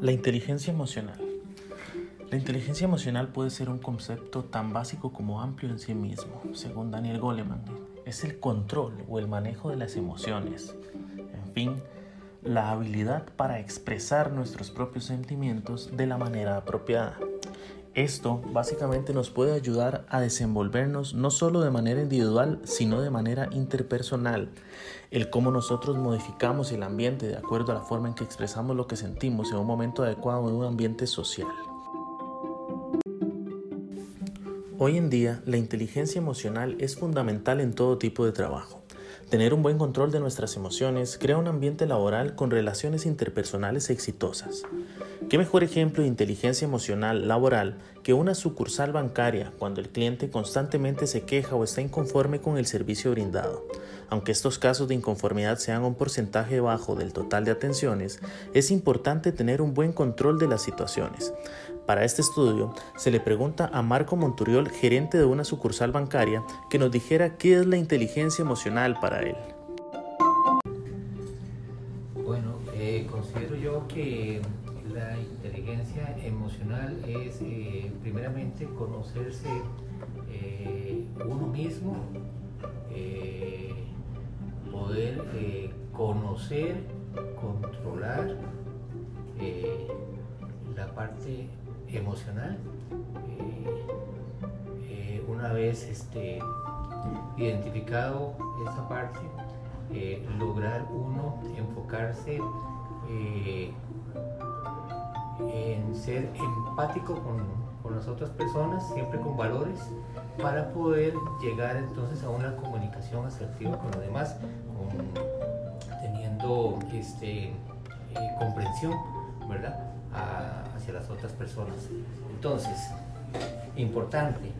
La inteligencia emocional. La inteligencia emocional puede ser un concepto tan básico como amplio en sí mismo. Según Daniel Goleman, es el control o el manejo de las emociones. En fin, la habilidad para expresar nuestros propios sentimientos de la manera apropiada. Esto básicamente nos puede ayudar a desenvolvernos no solo de manera individual, sino de manera interpersonal. El cómo nosotros modificamos el ambiente de acuerdo a la forma en que expresamos lo que sentimos en un momento adecuado en un ambiente social. Hoy en día, la inteligencia emocional es fundamental en todo tipo de trabajo. Tener un buen control de nuestras emociones crea un ambiente laboral con relaciones interpersonales exitosas. ¿Qué mejor ejemplo de inteligencia emocional laboral que una sucursal bancaria cuando el cliente constantemente se queja o está inconforme con el servicio brindado? Aunque estos casos de inconformidad sean un porcentaje bajo del total de atenciones, es importante tener un buen control de las situaciones. Para este estudio, se le pregunta a Marco Monturiol, gerente de una sucursal bancaria, que nos dijera qué es la inteligencia emocional para él. Bueno, eh, considero yo que la inteligencia emocional es eh, primeramente conocerse eh, uno mismo, poder conocer, controlar la parte emocional. Eh, eh, una vez este, identificado esa parte, eh, lograr uno enfocarse en ser empático con, las otras personas, siempre con valores, para poder llegar entonces a una comunicación asertiva con los demás, teniendo este, comprensión, ¿verdad? Hacia las otras personas. Entonces, importante,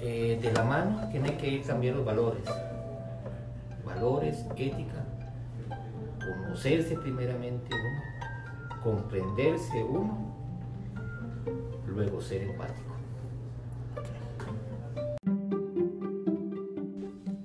eh, de la mano tienen que ir también los valores. Valores, ética, conocerse primeramente uno, comprenderse uno, luego ser empático.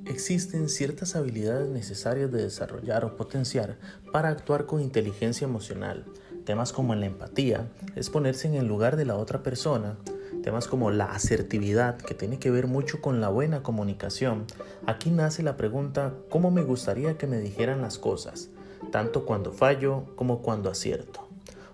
Existen ciertas habilidades necesarias de desarrollar o potenciar para actuar con inteligencia emocional Temas como la empatía es ponerse en el lugar de la otra persona. Temas como la asertividad, que tiene que ver mucho con la buena comunicación. Aquí nace la pregunta, ¿cómo me gustaría que me dijeran las cosas? Tanto cuando fallo como cuando acierto.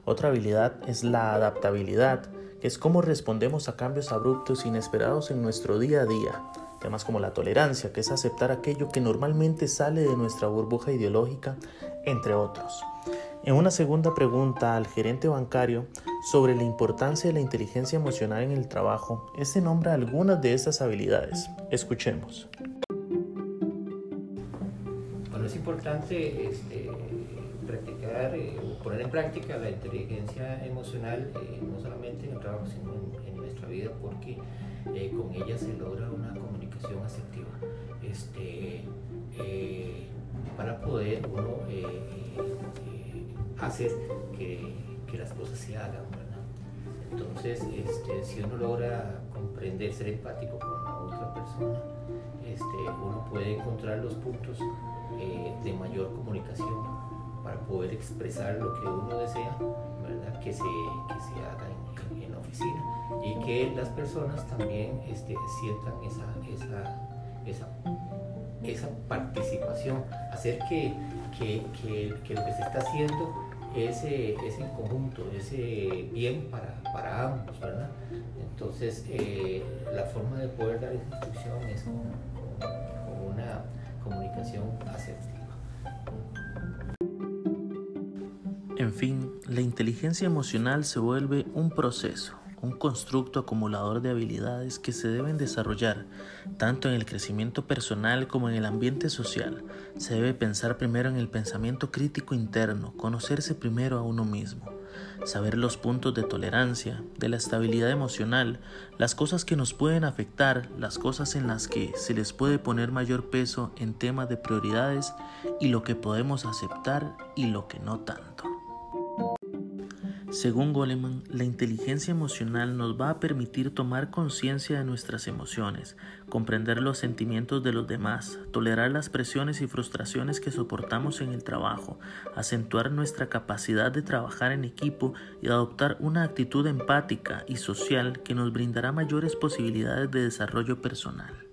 Otra habilidad es la adaptabilidad, que es cómo respondemos a cambios abruptos e inesperados en nuestro día a día. Temas como la tolerancia, que es aceptar aquello que normalmente sale de nuestra burbuja ideológica, entre otros. En una segunda pregunta al gerente bancario sobre la importancia de la inteligencia emocional en el trabajo, este nombra algunas de estas habilidades. Escuchemos. Bueno, es importante este, eh, poner en práctica la inteligencia emocional, eh, no solamente en el trabajo, sino en, nuestra vida, porque eh, con ella se logra una comunicación asertiva. Este, para poder uno hacer que, las cosas se hagan, ¿verdad? Entonces, este, si uno logra comprender, ser empático con la otra persona, este, uno puede encontrar los puntos de mayor comunicación para poder expresar lo que uno desea, ¿verdad? Que se, que se haga en, en, la oficina y que las personas también este, sientan esa, esa, esa, esa participación, hacer que, que, que, lo que se está haciendo ese, ese conjunto, ese bien para, para ambos, ¿verdad? Entonces, eh, la forma de poder dar esa instrucción es con, con una comunicación asertiva. En fin, la inteligencia emocional se vuelve un proceso un constructo acumulador de habilidades que se deben desarrollar tanto en el crecimiento personal como en el ambiente social. Se debe pensar primero en el pensamiento crítico interno, conocerse primero a uno mismo, saber los puntos de tolerancia, de la estabilidad emocional, las cosas que nos pueden afectar, las cosas en las que se les puede poner mayor peso en temas de prioridades y lo que podemos aceptar y lo que no tanto. Según Goleman, la inteligencia emocional nos va a permitir tomar conciencia de nuestras emociones, comprender los sentimientos de los demás, tolerar las presiones y frustraciones que soportamos en el trabajo, acentuar nuestra capacidad de trabajar en equipo y adoptar una actitud empática y social que nos brindará mayores posibilidades de desarrollo personal.